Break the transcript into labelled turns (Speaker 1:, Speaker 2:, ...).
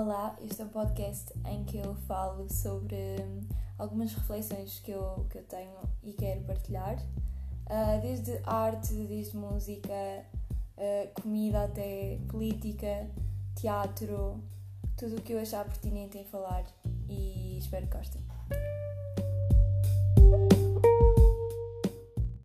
Speaker 1: Olá, este é um podcast em que eu falo sobre hum, algumas reflexões que eu, que eu tenho e quero partilhar, uh, desde arte, desde música, uh, comida até política, teatro, tudo o que eu achar pertinente em falar e espero que gostem.